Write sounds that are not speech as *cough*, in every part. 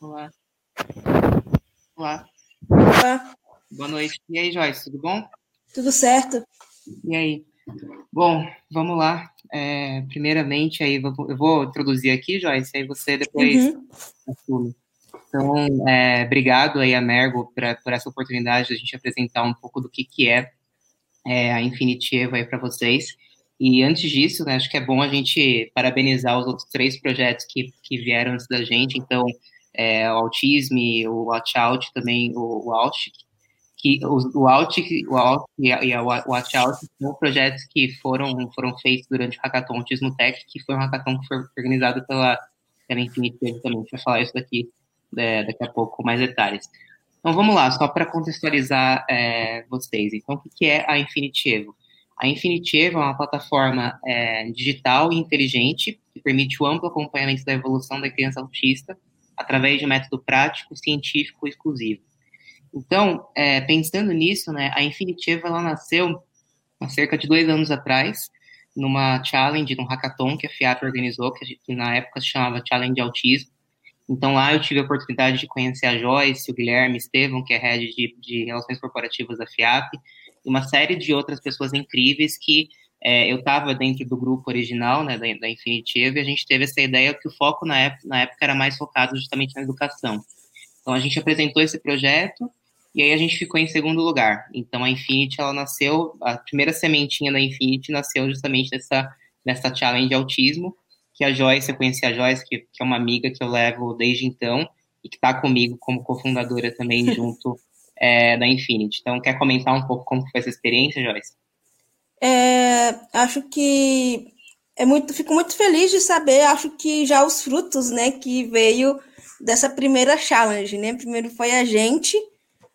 Olá. Olá. Olá. Boa noite. E aí, Joyce, tudo bom? Tudo certo. E aí? Bom, vamos lá. É, primeiramente, aí eu vou introduzir aqui, Joyce, aí você depois uhum. assume. Então, é, obrigado aí a Mergo por, por, essa oportunidade de a gente apresentar um pouco do que, que é, é a Infinity Evo aí para vocês. E antes disso, né, acho que é bom a gente parabenizar os outros três projetos que, que vieram antes da gente. Então, é, o Autismo, o Watch Out também, o, o que o, o Out, o Out e, a, e a Watch Out são projetos que foram, foram feitos durante o Hackathon Autismo Tech, que foi um hackathon que foi organizado pela, pela Infinity também. A gente vai falar isso daqui é, daqui a pouco com mais detalhes. Então vamos lá, só para contextualizar é, vocês. Então, o que é a Infinity Evo? A Infinity Evo é uma plataforma é, digital e inteligente que permite o amplo acompanhamento da evolução da criança autista através de um método prático, científico exclusivo. Então, é, pensando nisso, né, a Infinity Evo ela nasceu há cerca de dois anos atrás, numa challenge, num hackathon que a FIAP organizou, que, que na época se chamava Challenge Autismo, então lá eu tive a oportunidade de conhecer a Joyce, o Guilherme Estevam, que é head de, de Relações Corporativas da FIAP, e uma série de outras pessoas incríveis que é, eu estava dentro do grupo original, né, da, da Infinity e a gente teve essa ideia que o foco na época, na época era mais focado justamente na educação. Então a gente apresentou esse projeto e aí a gente ficou em segundo lugar. Então a Infinity, ela nasceu, a primeira sementinha da Infinity nasceu justamente nessa, nessa challenge autismo, que a Joyce, eu conheci a Joyce, que, que é uma amiga que eu levo desde então e que está comigo como cofundadora também *laughs* junto é, da Infinity. Então, quer comentar um pouco como foi essa experiência, Joyce? É, acho que é muito, fico muito feliz de saber, acho que já os frutos, né, que veio dessa primeira challenge, né? Primeiro foi a gente,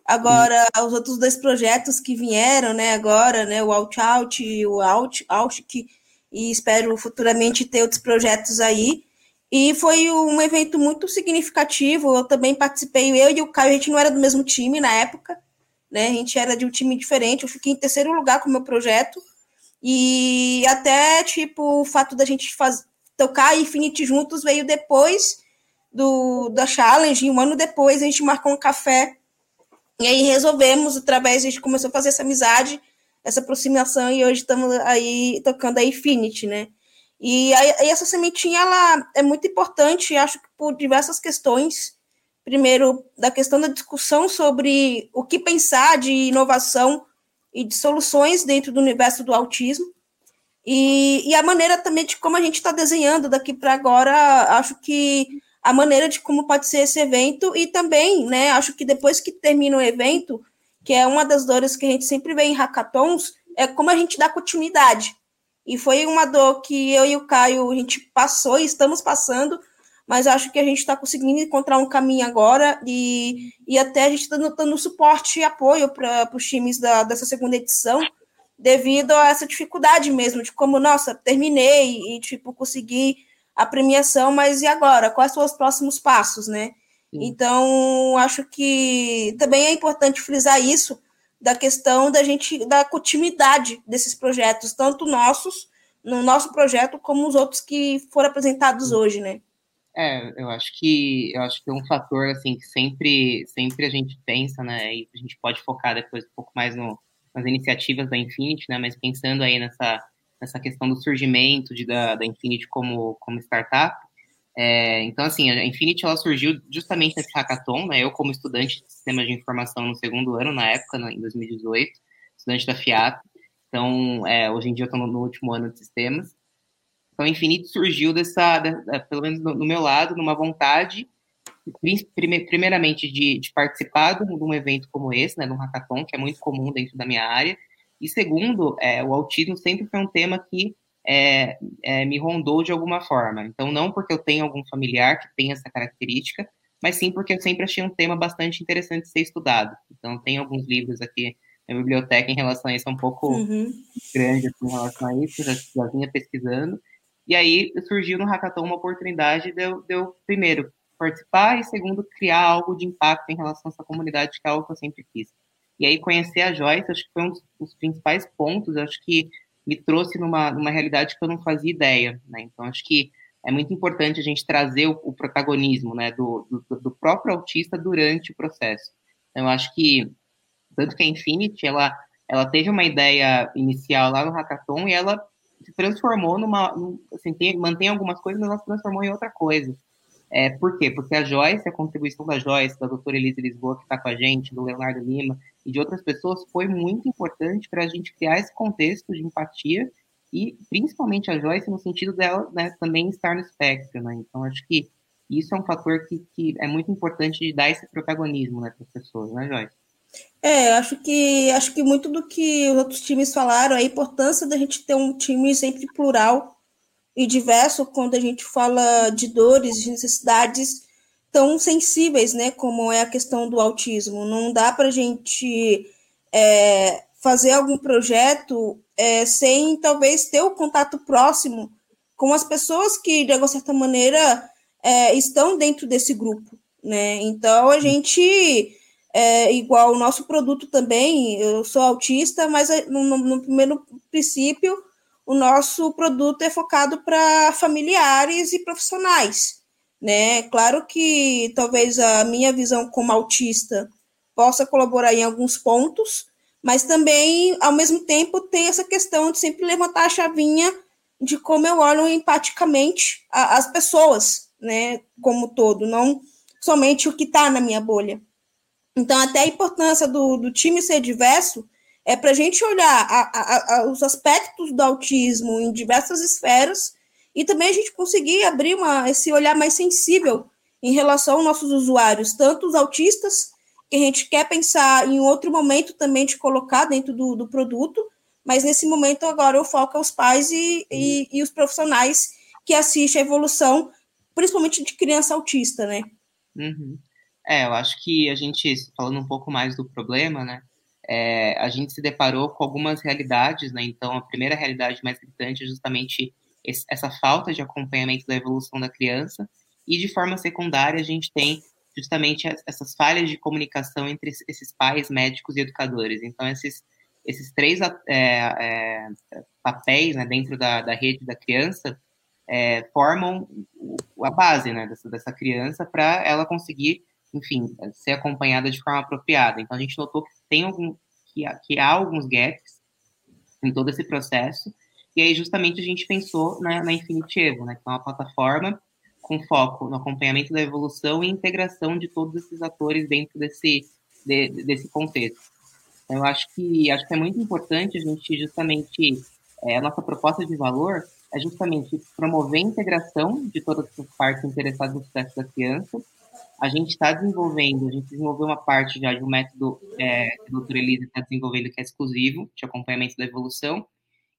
agora Sim. os outros dois projetos que vieram, né, agora, né, o Out Out e o Out, Out que e espero futuramente ter outros projetos aí. E foi um evento muito significativo. Eu também participei, eu e o Caio, a gente não era do mesmo time na época, né? A gente era de um time diferente. Eu fiquei em terceiro lugar com o meu projeto. E até, tipo, o fato da gente faz, tocar Infinity juntos veio depois do, da Challenge. Um ano depois a gente marcou um café. E aí resolvemos, através, a gente começou a fazer essa amizade essa aproximação e hoje estamos aí tocando a Infinity, né? E aí, essa sementinha ela é muito importante, acho que por diversas questões. Primeiro, da questão da discussão sobre o que pensar de inovação e de soluções dentro do universo do autismo. E, e a maneira também de como a gente está desenhando daqui para agora, acho que a maneira de como pode ser esse evento e também, né, acho que depois que termina o evento, que é uma das dores que a gente sempre vê em hackathons, é como a gente dá continuidade. E foi uma dor que eu e o Caio a gente passou e estamos passando, mas acho que a gente está conseguindo encontrar um caminho agora e, e até a gente está dando suporte e apoio para os times da, dessa segunda edição, devido a essa dificuldade mesmo, de como, nossa, terminei e, tipo, consegui a premiação, mas e agora? Quais são os próximos passos, né? Então, acho que também é importante frisar isso da questão da gente da continuidade desses projetos, tanto nossos, no nosso projeto, como os outros que foram apresentados hoje, né? É, eu acho que eu acho que é um fator assim que sempre sempre a gente pensa, né? E a gente pode focar depois um pouco mais no, nas iniciativas da Infinity, né? Mas pensando aí nessa nessa questão do surgimento de, da, da Infinity como como startup, é, então, assim, a Infinity ela surgiu justamente nesse hackathon, né? Eu, como estudante de sistemas de informação no segundo ano, na época, em 2018, estudante da FIAP. Então, é, hoje em dia eu estou no, último ano de sistemas. Então, a Infinity surgiu dessa, pelo menos no, no, meu lado, numa vontade, primeiramente, de, de participar de um, de um, evento como esse, né? De um hackathon, que é muito comum dentro da minha área. E segundo, é, o autismo sempre foi um tema que é, é, me rondou de alguma forma. Então, não porque eu tenho algum familiar que tem essa característica, mas sim porque eu sempre achei um tema bastante interessante de ser estudado. Então, tem alguns livros aqui na biblioteca em relação a isso, é um pouco uhum. grande assim, em relação a isso, já, já vinha pesquisando. E aí surgiu no Hackathon uma oportunidade de eu, de eu, primeiro, participar e, segundo, criar algo de impacto em relação a essa comunidade, que é algo que eu sempre quis. E aí conhecer a Joyce, acho que foi um dos principais pontos, acho que me trouxe numa, numa realidade que eu não fazia ideia, né? Então, acho que é muito importante a gente trazer o, o protagonismo né, do, do, do, próprio autista durante o processo. Então, eu acho que, tanto que a Infinity, ela, ela teve uma ideia inicial lá no Hackathon e ela se transformou numa, assim, tem, mantém algumas coisas, mas ela se transformou em outra coisa. É, por quê? Porque a Joyce, a contribuição da Joyce, da doutora Elisa Lisboa, que está com a gente, do Leonardo Lima e de outras pessoas, foi muito importante para a gente criar esse contexto de empatia e principalmente a Joyce no sentido dela né, também estar no espectro. Né? Então, acho que isso é um fator que, que é muito importante de dar esse protagonismo né, para as pessoas, né, Joyce? É, acho que acho que muito do que os outros times falaram, a importância da gente ter um time sempre plural e diverso quando a gente fala de dores, de necessidades tão sensíveis, né, como é a questão do autismo. Não dá para a gente é, fazer algum projeto é, sem talvez ter o contato próximo com as pessoas que, de alguma certa maneira, é, estão dentro desse grupo, né? Então a gente é, igual o nosso produto também, eu sou autista, mas é, no, no primeiro princípio o nosso produto é focado para familiares e profissionais, né? Claro que talvez a minha visão como autista possa colaborar em alguns pontos, mas também, ao mesmo tempo, tem essa questão de sempre levantar a chavinha de como eu olho empaticamente as pessoas, né, como todo, não somente o que está na minha bolha. Então, até a importância do, do time ser diverso é para a gente olhar a, a, a, os aspectos do autismo em diversas esferas e também a gente conseguir abrir uma, esse olhar mais sensível em relação aos nossos usuários, tanto os autistas, que a gente quer pensar em outro momento também de colocar dentro do, do produto, mas nesse momento agora o foco os pais e, e, e os profissionais que assistem a evolução, principalmente de criança autista, né? Uhum. É, eu acho que a gente, falando um pouco mais do problema, né, é, a gente se deparou com algumas realidades, né? Então, a primeira realidade mais gritante é justamente esse, essa falta de acompanhamento da evolução da criança, e de forma secundária, a gente tem justamente essas falhas de comunicação entre esses pais, médicos e educadores. Então, esses, esses três é, é, papéis né, dentro da, da rede da criança é, formam a base né, dessa, dessa criança para ela conseguir enfim, ser acompanhada de forma apropriada. Então, a gente notou que tem algum, que há, que há alguns gaps em todo esse processo, e aí justamente a gente pensou na, na Infinity Evo, né, que é uma plataforma com foco no acompanhamento da evolução e integração de todos esses atores dentro desse, de, desse contexto. Então, eu acho que, acho que é muito importante a gente justamente, é, a nossa proposta de valor é justamente promover a integração de todas as partes interessadas no sucesso da criança, a gente está desenvolvendo, a gente desenvolveu uma parte já de um método é, que a doutora Elisa está desenvolvendo que é exclusivo, de acompanhamento da evolução,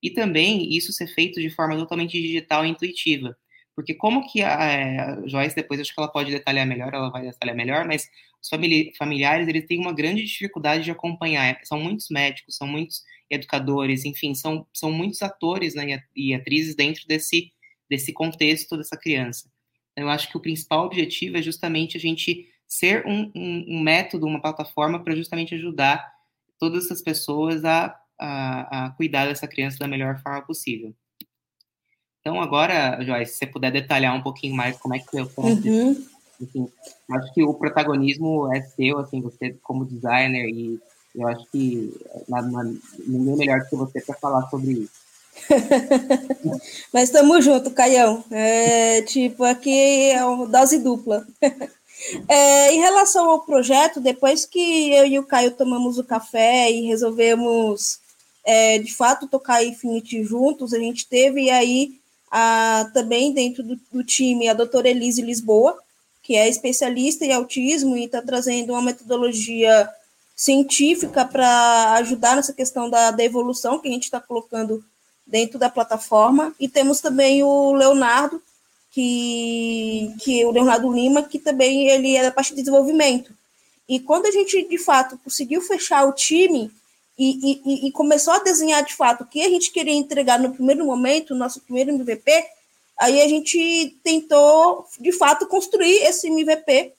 e também isso ser feito de forma totalmente digital e intuitiva. Porque como que a, é, a Joyce, depois acho que ela pode detalhar melhor, ela vai detalhar melhor, mas os familiares, eles têm uma grande dificuldade de acompanhar. São muitos médicos, são muitos educadores, enfim, são, são muitos atores né, e atrizes dentro desse, desse contexto dessa criança. Eu acho que o principal objetivo é justamente a gente ser um, um, um método, uma plataforma para justamente ajudar todas essas pessoas a, a, a, cuidar dessa criança da melhor forma possível. Então, agora, Joyce, se você puder detalhar um pouquinho mais como é que eu uhum. Enfim, acho que o protagonismo é seu, assim, você como designer, e eu acho que ninguém melhor do que você para falar sobre isso. *laughs* Mas estamos junto, Caião. É, tipo, aqui é uma dose dupla. *laughs* É, em relação ao projeto, depois que eu e o Caio tomamos o café e resolvemos, é, de fato, tocar Infinity juntos, a gente teve aí a, também dentro do, do time a doutora Elise Lisboa, que é especialista em autismo e está trazendo uma metodologia científica para ajudar nessa questão da, da evolução que a gente está colocando dentro da plataforma. E temos também o Leonardo, que, que o Leonardo Lima, que também ele é da parte de desenvolvimento. E quando a gente, de fato, conseguiu fechar o time e, e, e começou a desenhar, de fato, o que a gente queria entregar no primeiro momento, o nosso primeiro MVP, aí a gente tentou, de fato, construir esse MVP,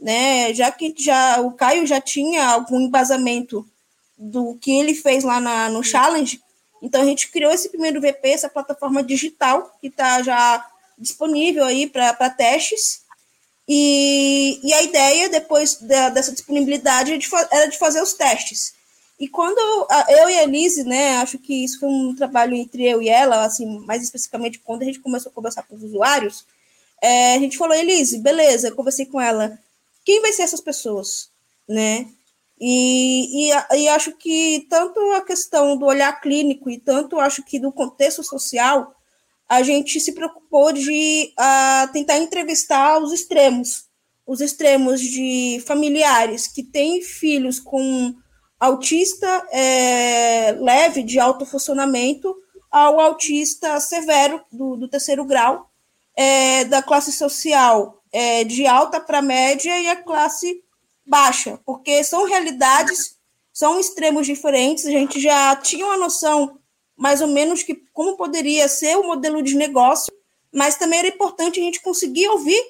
né? Já que já o Caio já tinha algum embasamento do que ele fez lá na, no Challenge, então a gente criou esse primeiro VP, essa plataforma digital, que está já disponível aí para testes. E, e, a ideia, depois da, dessa disponibilidade, era de fazer os testes. E quando eu e a Elise, né, acho que isso foi um trabalho entre eu e ela, assim, mais especificamente quando a gente começou a conversar com os usuários, é, a gente falou, Elise, beleza, eu conversei com ela, quem vai ser essas pessoas, né? E, e, e, acho que tanto a questão do olhar clínico e tanto acho que do contexto social, a gente se preocupou de uh, tentar entrevistar os extremos, os extremos de familiares que têm filhos com autista é, leve de alto funcionamento ao autista severo do, do terceiro grau, é, da classe social é, de alta para média e a classe baixa, porque são realidades, são extremos diferentes. A gente já tinha uma noção mais ou menos que como poderia ser o modelo de negócio, mas também era importante a gente conseguir ouvir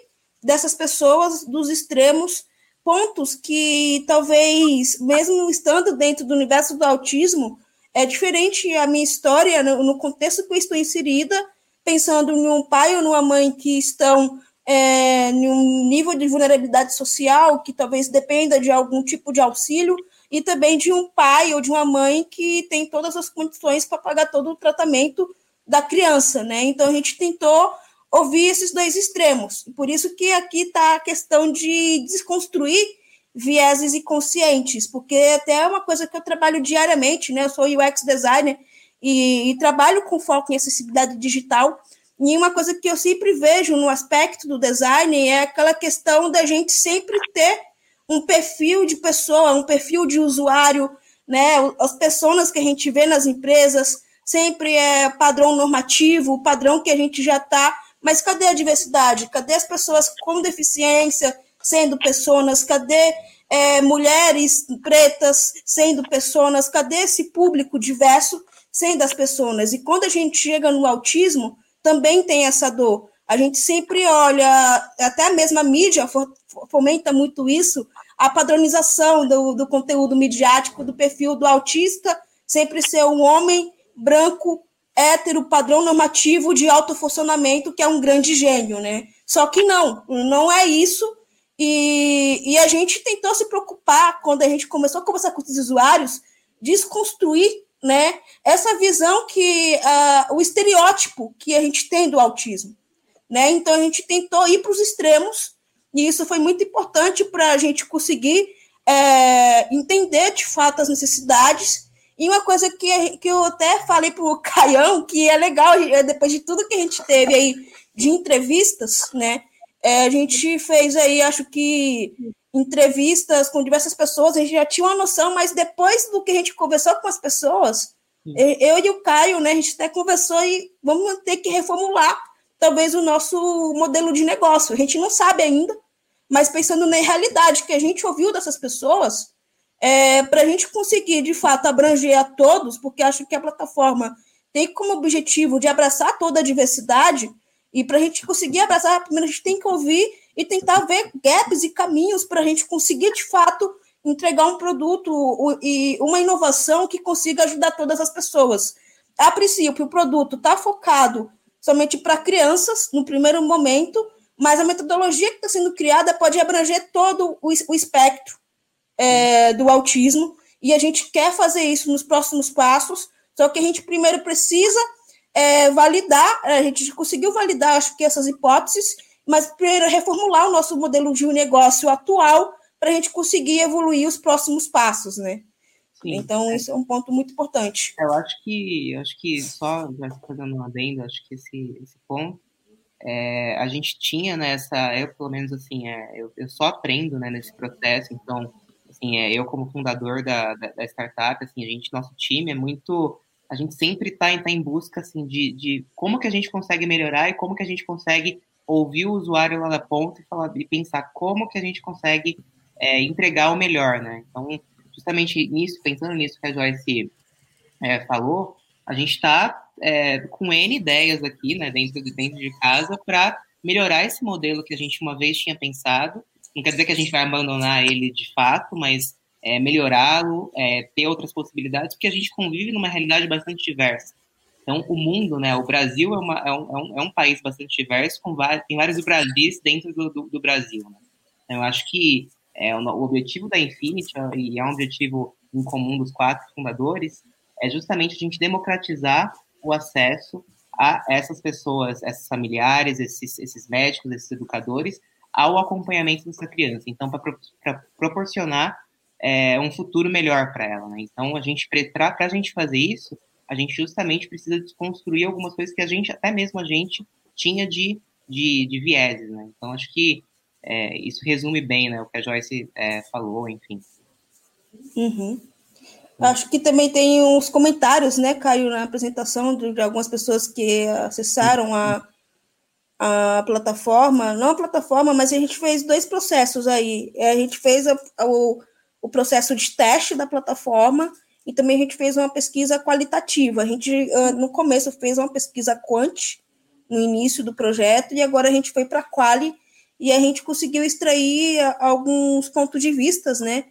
dessas pessoas dos extremos pontos que talvez, mesmo estando dentro do universo do autismo, é diferente a minha história no, contexto que eu estou inserida, pensando em um pai ou numa mãe que estão é, em um nível de vulnerabilidade social que talvez dependa de algum tipo de auxílio, e também de um pai ou de uma mãe que tem todas as condições para pagar todo o tratamento da criança, né? Então a gente tentou ouvir esses dois extremos. Por isso que aqui está a questão de desconstruir vieses inconscientes, porque até é uma coisa que eu trabalho diariamente, né? Eu sou UX designer e, e trabalho com foco em acessibilidade digital. E uma coisa que eu sempre vejo no aspecto do design é aquela questão da gente sempre ter um perfil de pessoa, um perfil de usuário, né? As pessoas que a gente vê nas empresas sempre é padrão normativo, padrão que a gente já está. Mas cadê a diversidade? Cadê as pessoas com deficiência sendo pessoas? Cadê é, mulheres pretas sendo pessoas? Cadê esse público diverso sendo as pessoas? E quando a gente chega no autismo, também tem essa dor. A gente sempre olha, até a mesma mídia fomenta muito isso, a padronização do, do conteúdo midiático do perfil do autista sempre ser um homem branco, hétero, padrão normativo de alto funcionamento, que é um grande gênio, né? Só que não, não é isso. E, e a gente tentou se preocupar, quando a gente começou a conversar com os usuários, desconstruir né, essa visão que uh, o estereótipo que a gente tem do autismo. Né? Então a gente tentou ir para os extremos e isso foi muito importante para a gente conseguir é, entender de fato as necessidades. E uma coisa que, que eu até falei para o *laughs* Caião, que é legal, é, depois de tudo que a gente teve aí de entrevistas, né? É, a gente fez aí, acho que entrevistas com diversas pessoas, a gente já tinha uma noção, mas depois do que a gente conversou com as pessoas, eu e o Caio, né, a gente até conversou e vamos ter que reformular talvez o nosso modelo de negócio. A gente não sabe ainda, mas pensando na realidade que a gente ouviu dessas pessoas, é, para a gente conseguir de fato abranger a todos, porque acho que a plataforma tem como objetivo de abraçar toda a diversidade, e para a gente conseguir abraçar, primeiro a gente tem que ouvir e tentar ver gaps e caminhos para a gente conseguir de fato entregar um produto e uma inovação que consiga ajudar todas as pessoas. A princípio, o produto está focado somente para crianças, no primeiro momento, mas a metodologia que está sendo criada pode abranger todo o, espectro é, do autismo, e a gente quer fazer isso nos próximos passos, só que a gente primeiro precisa é, validar, a gente conseguiu validar, acho que essas hipóteses, mas primeiro reformular o nosso modelo de negócio atual para a gente conseguir evoluir os próximos passos, né? Sim, então, é. isso é um ponto muito importante. Eu acho que, acho que só fazendo um adendo, acho que esse, esse ponto, é, a gente tinha nessa, né, eu pelo menos assim, é, eu, eu só aprendo né, nesse processo, então, assim, é, eu como fundador da, da, da, startup, assim, a gente, nosso time é muito, a gente sempre está tá em busca, assim, de, de como que a gente consegue melhorar e como que a gente consegue ouvir o usuário lá da ponta e, falar, e pensar como que a gente consegue é, entregar o melhor, né, então, justamente nisso, pensando nisso que a Joyce é, falou, a gente está é, com N ideias aqui, né, dentro de, dentro de casa, para melhorar esse modelo que a gente uma vez tinha pensado. Não quer dizer que a gente vai abandonar ele de fato, mas é, melhorá-lo, é, ter outras possibilidades, porque a gente convive numa realidade bastante diversa. Então, o mundo, né, o Brasil é, uma, é, um, é um país bastante diverso, com vários, tem vários Brasis dentro do, do, do Brasil. Né? Então, eu acho que é, o, o objetivo da Infinity, e é um objetivo em comum dos quatro fundadores, é justamente a gente democratizar o acesso a essas pessoas, esses familiares, esses, esses médicos, esses educadores, ao acompanhamento dessa criança. Então, para proporcionar é, um futuro melhor para ela. Né? Então, a gente para a gente fazer isso, a gente justamente precisa desconstruir algumas coisas que a gente, até mesmo a gente, tinha de, de, de vieses. Né? Então, acho que é, isso resume bem né, o que a Joyce é, falou, enfim. Uhum. Acho que também tem uns comentários, né, Caio, na apresentação de, algumas pessoas que acessaram a, a plataforma, não a plataforma, mas a gente fez dois processos aí. A gente fez a, a, o, o processo de teste da plataforma e também a gente fez uma pesquisa qualitativa. A gente, no começo, fez uma pesquisa quant no início do projeto e agora a gente foi para a quali e a gente conseguiu extrair alguns pontos de vistas, né,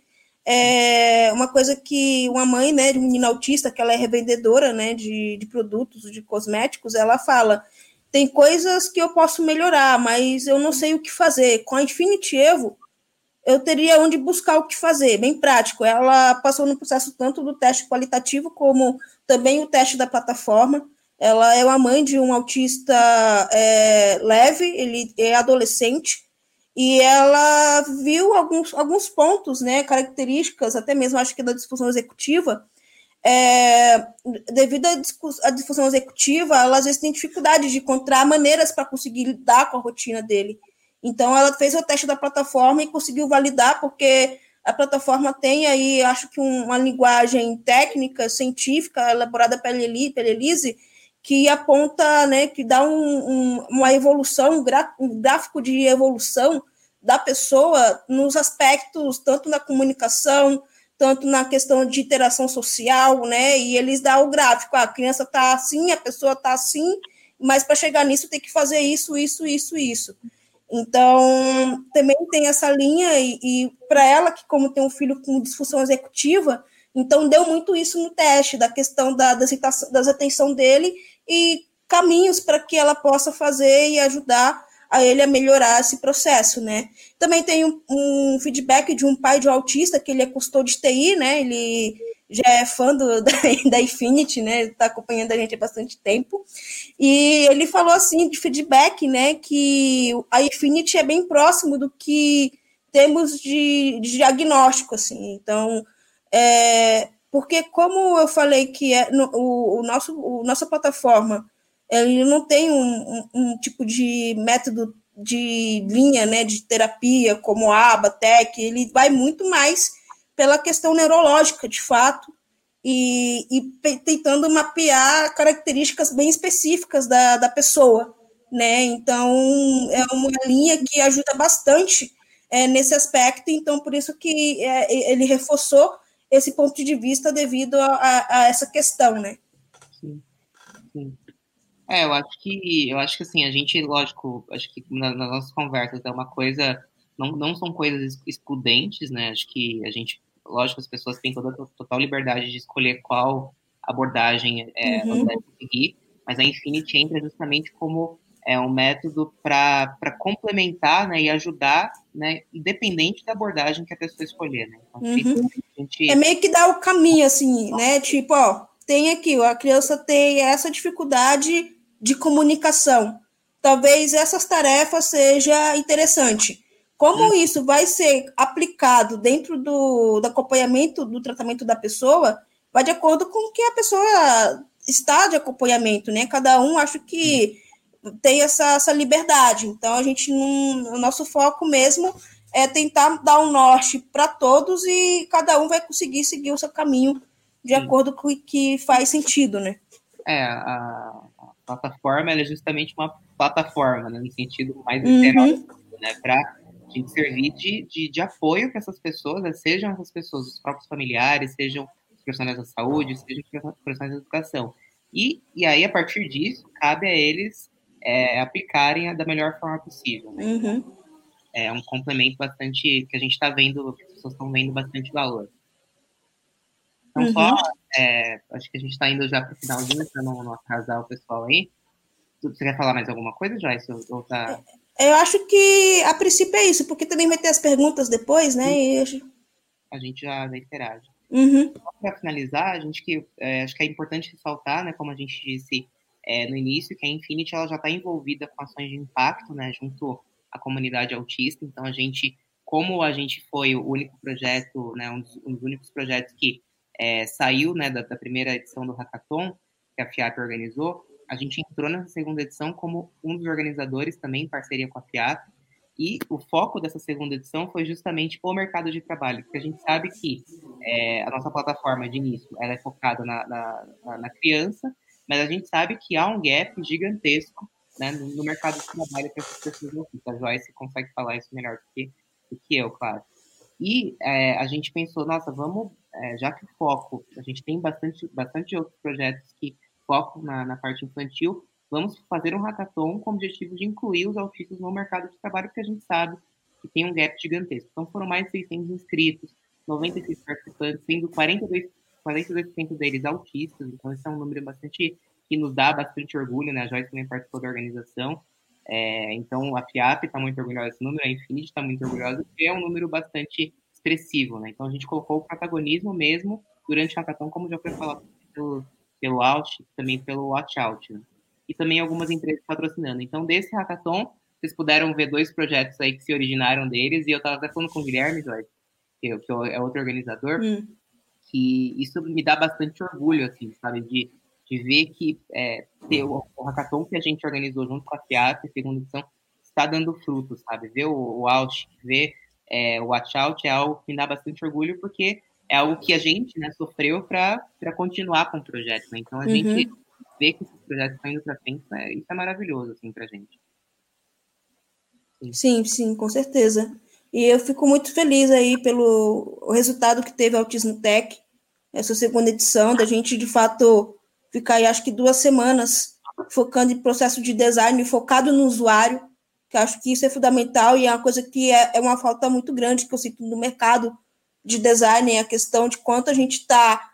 é uma coisa que uma mãe, né, de menina autista, que ela é revendedora, né, de, de produtos, de cosméticos, ela fala, tem coisas que eu posso melhorar, mas eu não sei o que fazer. Com a Infinity Evo, eu teria onde buscar o que fazer, bem prático. Ela passou no processo tanto do teste qualitativo como também o teste da plataforma. Ela é uma mãe de um autista é, leve, ele é adolescente, e ela viu alguns, alguns pontos, né, características, até mesmo acho que da disfunção executiva, é, devido à disfunção executiva, ela às vezes tem dificuldade de encontrar maneiras para conseguir lidar com a rotina dele. Então, ela fez o teste da plataforma e conseguiu validar, porque a plataforma tem aí, acho que um, uma linguagem técnica, científica, elaborada pela Elise, que aponta, né, que dá um, um, uma evolução, um gráfico de evolução da pessoa nos aspectos tanto na comunicação, tanto na questão de interação social, né? E eles dão o gráfico, ah, a criança está assim, a pessoa está assim, mas para chegar nisso tem que fazer isso, isso, isso, isso. Então, também tem essa linha, e, e para ela, que como tem um filho com disfunção executiva, então deu muito isso no teste, da questão da, da, da atenção dele e caminhos para que ela possa fazer e ajudar a ele a melhorar esse processo, né? Também tem um, um feedback de um pai de um autista, que ele é custou de TI, né? Ele já é fã do, *laughs* da, da Infinity, né? Está acompanhando a gente há bastante tempo. E ele falou assim de feedback, né? Que a Infinity é bem próximo do que temos de, de diagnóstico, assim. Então, é, porque como eu falei que é no, o, o, nosso, o nossa plataforma ele não tem um, um, um, tipo de método de linha né, de terapia, como a ABA, TEC, ele vai muito mais pela questão neurológica, de fato, e, e tentando mapear características bem específicas da, da pessoa. Né? Então, é uma linha que ajuda bastante é, nesse aspecto, então, por isso que é, ele reforçou esse ponto de vista devido a, a, a essa questão, né? Sim, sim. É, eu acho que eu acho que assim, a gente, lógico, acho que nas, nas nossas conversas é uma coisa, não, não são coisas excludentes, né? Acho que a gente, lógico, as pessoas têm toda a total liberdade de escolher qual abordagem é, uhum. deve seguir, mas a Infinity entra justamente como é um método para complementar né, e ajudar, né, independente da abordagem que a pessoa escolher. Né? Então, uhum. gente... É meio que dar o caminho, assim, né? Tipo, ó, tem aqui, a criança tem essa dificuldade de comunicação. Talvez essas tarefas seja interessante. Como isso vai ser aplicado dentro do, do acompanhamento do tratamento da pessoa, vai de acordo com o que a pessoa está de acompanhamento, né? Cada um acho que tem essa, essa liberdade. Então a gente não, o nosso foco mesmo é tentar dar um norte para todos e cada um vai conseguir seguir o seu caminho de Sim. acordo com o que faz sentido, né? É, a, plataforma é justamente uma plataforma, né, no sentido mais literal, uhum. né, para a gente servir de, de, de apoio para essas pessoas, né, sejam essas pessoas, os próprios familiares, sejam os profissionais da saúde, sejam os profissionais da educação. E, e aí, a partir disso, cabe a eles é, aplicarem da melhor forma possível. Né? Uhum. É um complemento bastante que a gente está vendo, as pessoas estão vendo bastante valor. Então, uhum. só é, acho que a gente está indo já para o finalzinho, para não, não atrasar o pessoal aí. Você quer falar mais alguma coisa, Joyce? Ou tá... Eu acho que a princípio é isso, porque também vai ter as perguntas depois, né? E... A gente já, já interage. Uhum. Para finalizar, a gente que é, acho que é importante ressaltar, né, como a gente disse é, no início, que a Infinity ela já está envolvida com ações de impacto, né, junto à comunidade autista. Então a gente, como a gente foi o único projeto, né, um dos, um dos únicos projetos que é, saiu, né, da, da, primeira edição do Hackathon que a FIAP organizou, a gente entrou nessa segunda edição como um dos organizadores também, em parceria com a FIAP. E o foco dessa segunda edição foi justamente o mercado de trabalho, porque a gente sabe que é, a nossa plataforma de início ela é focada na, na, na, criança, mas a gente sabe que há um gap gigantesco né, no, no, mercado de trabalho para essas pessoas. A Joyce consegue falar isso melhor do que, do que eu, claro. E é, a gente pensou, nossa, vamos, é, já que o foco, a gente tem bastante, bastante outros projetos que focam na, na parte infantil, vamos fazer um hackathon com o objetivo de incluir os autistas no mercado de trabalho, porque a gente sabe que tem um gap gigantesco. Então, foram mais de 600 inscritos, 96 participantes, sendo 42, 42% deles autistas, então esse é um número bastante que nos dá bastante orgulho, né? A Joyce também participou da organização, é, então a FIAP está muito orgulhosa desse número, a Infinity está muito orgulhosa, porque é um número bastante expressivo, né? Então a gente colocou o protagonismo mesmo durante o hackathon, como já foi falado pelo, pelo Out, também pelo Watch Out, né? e também algumas empresas patrocinando. Então, desse hackathon, vocês puderam ver dois projetos aí que se originaram deles, e eu estava até falando com o Guilherme, que, que é outro organizador, hum. que isso me dá bastante orgulho, assim, sabe, de, de ver que é, ter o, o hackathon que a gente organizou junto com a FIAP, segunda edição, está dando frutos, sabe, ver o, o Out, ver é, o Watch Out é algo que me dá bastante orgulho, porque é algo que a gente né, sofreu para continuar com o projeto, né? Então, a uhum. gente ver que esses projetos estão indo para frente, né, isso é maravilhoso, assim, para gente. Sim. sim, sim, com certeza. E eu fico muito feliz aí pelo resultado que teve a Autismo Tech, essa segunda edição, da gente, de fato, ficar aí, acho que duas semanas focando em processo de design, focado no usuário, que acho que isso é fundamental e é uma coisa que é, é uma falta muito grande que eu sinto no mercado de design, a questão de quanto a gente está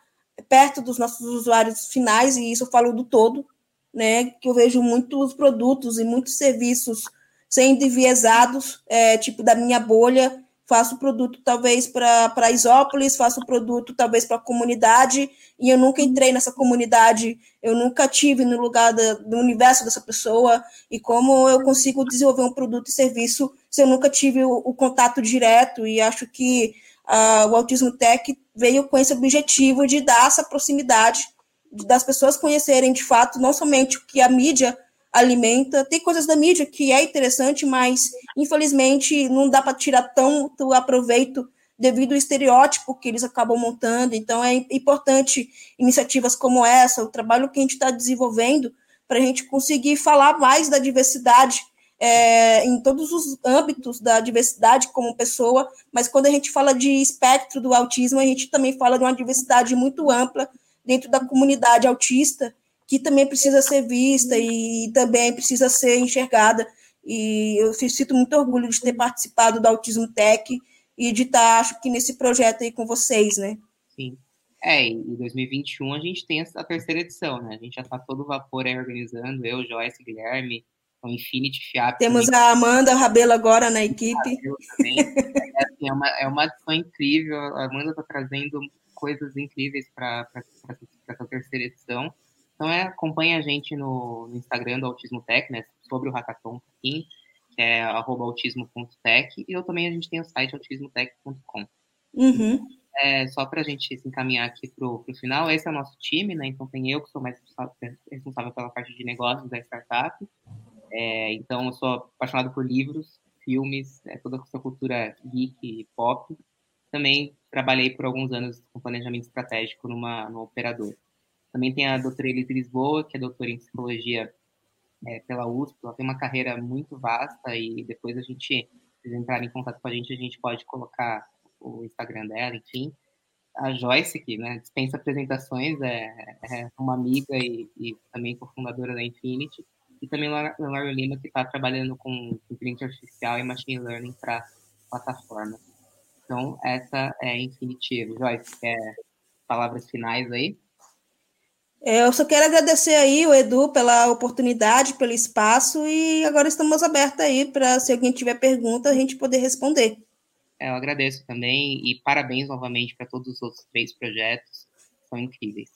perto dos nossos usuários finais, e isso eu falo do todo, né, que eu vejo muitos produtos e muitos serviços sendo enviesados, é, tipo da minha bolha, faço produto talvez para Isópolis, faço produto talvez para a comunidade, e eu nunca entrei nessa comunidade, eu nunca tive no lugar da, do universo dessa pessoa, e como eu consigo desenvolver um produto e serviço se eu nunca tive o, o contato direto, e acho que uh, o Autismo Tech veio com esse objetivo de dar essa proximidade, das pessoas conhecerem de fato não somente o que a mídia alimenta, tem coisas da mídia que é interessante, mas infelizmente não dá para tirar tanto aproveito devido ao estereótipo que eles acabam montando. Então é importante iniciativas como essa, o trabalho que a gente está desenvolvendo para a gente conseguir falar mais da diversidade é, em todos os âmbitos da diversidade como pessoa, mas quando a gente fala de espectro do autismo, a gente também fala de uma diversidade muito ampla dentro da comunidade autista, que também precisa ser vista e também precisa ser enxergada. E eu sinto muito orgulho de ter participado do Autismo Tech e de estar, acho que, nesse projeto aí com vocês, né? Sim. É, em 2021 a gente tem a terceira edição, né? A gente já está todo vapor aí organizando, eu, Joyce, Guilherme, o Infinity Fiap. Temos a Amanda Rabelo agora na equipe. É, assim, é, uma, é uma incrível. A Amanda está trazendo coisas incríveis para essa terceira edição. Então, é, acompanha a gente no, no, Instagram do Autismo Tech, né, sobre o Hackathon, que é autismo.tech, e eu também a gente tem o site autismotech.com. Uhum. É, só para a gente se encaminhar aqui para o final, esse é o nosso time, né? Então tem eu que sou mais responsável pela parte de negócios da startup, é, então, eu sou apaixonado por livros, filmes, é, toda essa cultura geek e pop. Também trabalhei por alguns anos com planejamento estratégico numa, numa operadora. Também tem a doutora Elise Lisboa, que é doutora em psicologia é, pela USP. Ela tem uma carreira muito vasta e depois a gente, se entrarem em contato com a gente, a gente pode colocar o Instagram dela, enfim. A Joyce, que né, dispensa apresentações, é, é uma amiga e, e também cofundadora da Infinity e também o Leonardo Lima, que está trabalhando com inteligência artificial e machine learning para plataforma. Então, essa é Infinitivo. Joyce, quer palavras finais aí? É, eu só quero agradecer aí o Edu pela oportunidade, pelo espaço e agora estamos abertos aí para se alguém tiver pergunta a gente poder responder. É, eu agradeço também e parabéns novamente para todos os outros três projetos, são incríveis.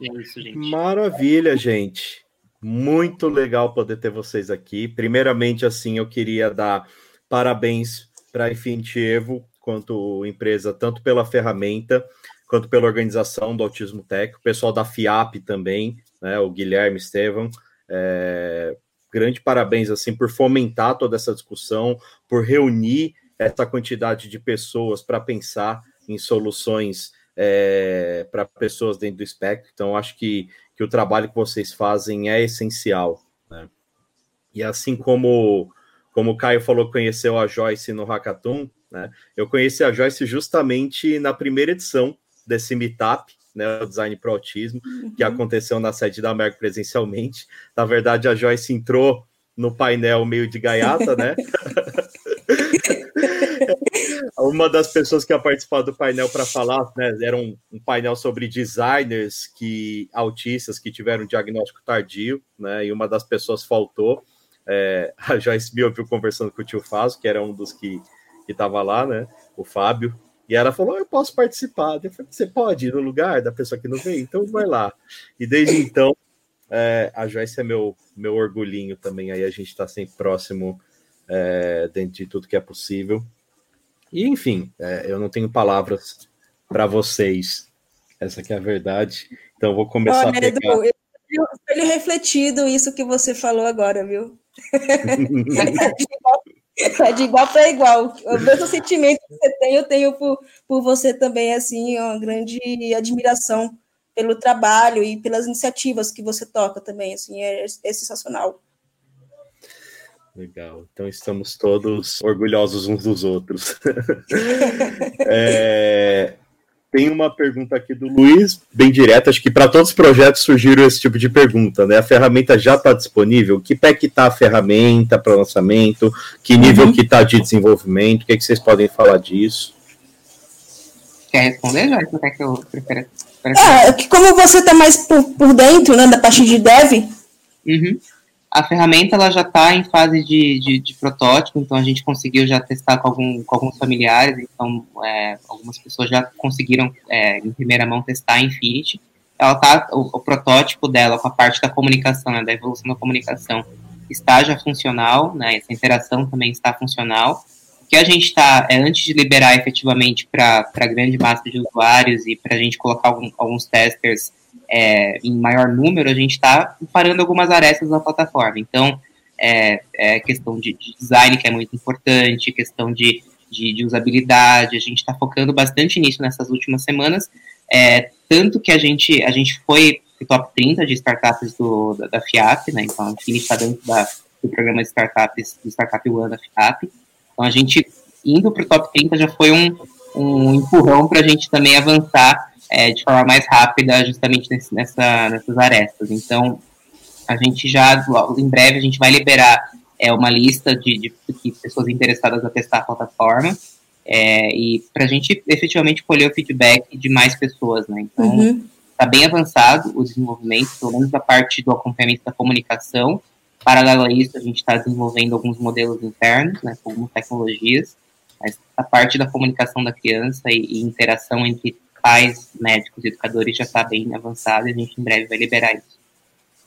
É gente. Maravilha, gente. Muito legal poder ter vocês aqui. Primeiramente, assim, eu queria dar parabéns para a Infinity Evo, quanto empresa, tanto pela ferramenta quanto pela organização do Autismo Tech, o pessoal da FIAP também, né, o Guilherme Estevam, é, grande parabéns assim por fomentar toda essa discussão, por reunir essa quantidade de pessoas para pensar em soluções é, para pessoas dentro do espectro. Então, acho que, que o trabalho que vocês fazem é essencial. Né? E assim como, como o Caio falou, conheceu a Joyce no Hackathon, né? eu conheci a Joyce justamente na primeira edição desse meetup, né, o Design para Autismo, uhum. que aconteceu na sede da América presencialmente. Na verdade, a Joyce entrou no painel meio de gaiata, né? *laughs* Uma das pessoas que ia participar do painel para falar, né, era um, um, painel sobre designers que autistas que tiveram diagnóstico tardio, né? E uma das pessoas faltou. É, a Joyce me ouviu conversando com o tio Faso, que era um dos que estava lá, né? O Fábio. E ela falou: Eu posso participar. Eu falei, Você pode ir no lugar da pessoa que não veio? Então vai lá. E desde então, é, a Joyce é meu, meu orgulhinho também. Aí a gente está sempre próximo é, dentro de tudo que é possível. E enfim, é, eu não tenho palavras para vocês. Essa que é a verdade. Então vou começar Olha, a pegar... Edu, eu, eu refletido isso que você falou agora, viu? É *laughs* de igual para igual. O mesmo sentimento que você tem, eu tenho por, por você também, assim, uma grande admiração pelo trabalho e pelas iniciativas que você toca também, assim, é, é sensacional. Legal. Então estamos todos orgulhosos uns dos outros. *laughs* é, tem uma pergunta aqui do Luiz, bem direta, acho que para todos os projetos surgiram esse tipo de pergunta, né? A ferramenta já está disponível? Que pé que está a ferramenta para lançamento? Que nível uhum. que está de desenvolvimento? O que, é que vocês podem falar disso? Quer responder, Jorge? Quer que eu prefira? É, que como você está mais por, por dentro, né, da parte de dev, uhum. A ferramenta ela já está em fase de, de, de, protótipo, então a gente conseguiu já testar com, algum, com alguns familiares, então é, algumas pessoas já conseguiram é, em primeira mão testar a Infinity. Ela tá, o, o, protótipo dela com a parte da comunicação, né, da evolução da comunicação, está já funcional, né, essa interação também está funcional. O que a gente está, é, antes de liberar efetivamente para a grande massa de usuários e para a gente colocar algum, alguns testers é, em maior número, a gente está parando algumas arestas da plataforma. Então, é, é questão de, de, design que é muito importante, questão de, de, de usabilidade, a gente está focando bastante nisso nessas últimas semanas, é, tanto que a gente, a gente foi top 30 de startups do, da, da FIAP, né, então a gente está dentro da, do programa de startups, do Startup One da FIAP, então a gente indo para o top 30 já foi um, um empurrão para a gente também avançar é, de forma mais rápida justamente nesse, nessa, nessas arestas. Então, a gente já, em breve, a gente vai liberar é, uma lista de, de, de pessoas interessadas a testar a plataforma é, e para a gente efetivamente colher o feedback de mais pessoas, né? Então, está uhum. Tá bem avançado o desenvolvimento, pelo menos a parte do acompanhamento da comunicação. Paralelo a isso, a gente está desenvolvendo alguns modelos internos, né, com algumas tecnologias, mas a parte da comunicação da criança e, e interação entre pais, médicos, educadores já está bem avançado e a gente em breve vai liberar isso.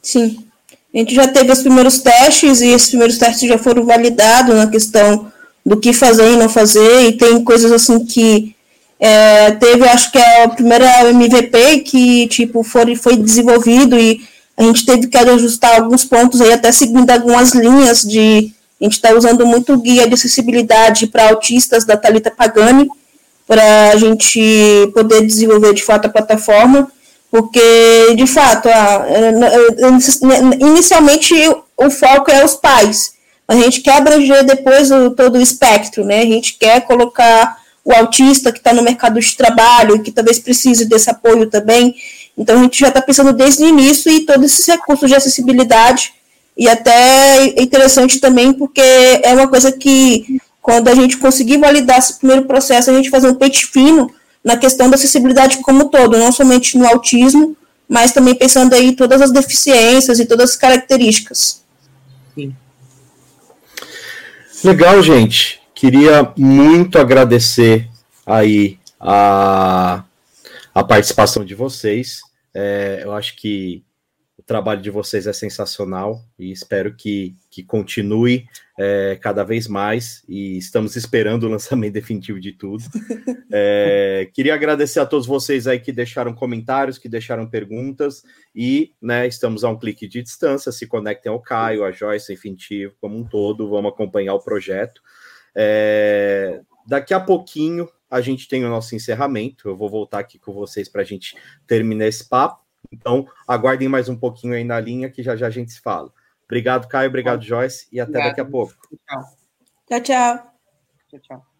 Sim. A gente já teve os primeiros testes e esses primeiros testes já foram validados na questão do que fazer e não fazer, e tem coisas assim que é, teve, acho que é a primeira MVP que tipo foi, foi desenvolvido e a gente teve que ajustar alguns pontos aí, até seguindo algumas linhas de. A gente está usando muito guia de acessibilidade para autistas da Talita Pagani, para a gente poder desenvolver de fato a plataforma, porque de fato, a, inicialmente o foco é os pais, a gente quer abranger depois o, todo o espectro, né? A gente quer colocar o autista que está no mercado de trabalho, que talvez precise desse apoio também. Então a gente já está pensando desde o início e todos esses recursos de acessibilidade e até é interessante também porque é uma coisa que quando a gente conseguir validar esse primeiro processo, a gente fazer um pente fino na questão da acessibilidade como todo, não somente no autismo, mas também pensando aí todas as deficiências e todas as características. Sim. Legal, gente. Queria muito agradecer aí a, a participação de vocês. É, eu acho que trabalho de vocês é sensacional e espero que, que continue é, cada vez mais. E estamos esperando o lançamento *laughs* definitivo de tudo. É, queria agradecer a todos vocês aí que deixaram comentários, que deixaram perguntas. E né, estamos a um clique de distância. Se conectem ao Caio, a Joyce, Infinitivo, como um todo. Vamos acompanhar o projeto. É, daqui a pouquinho a gente tem o nosso encerramento. Eu vou voltar aqui com vocês para a gente terminar esse papo. Então, aguardem mais um pouquinho aí na linha que já já a gente se fala. Obrigado, Caio. Obrigado, Joyce. E até obrigado. daqui a pouco. Tchau, tchau. tchau, tchau.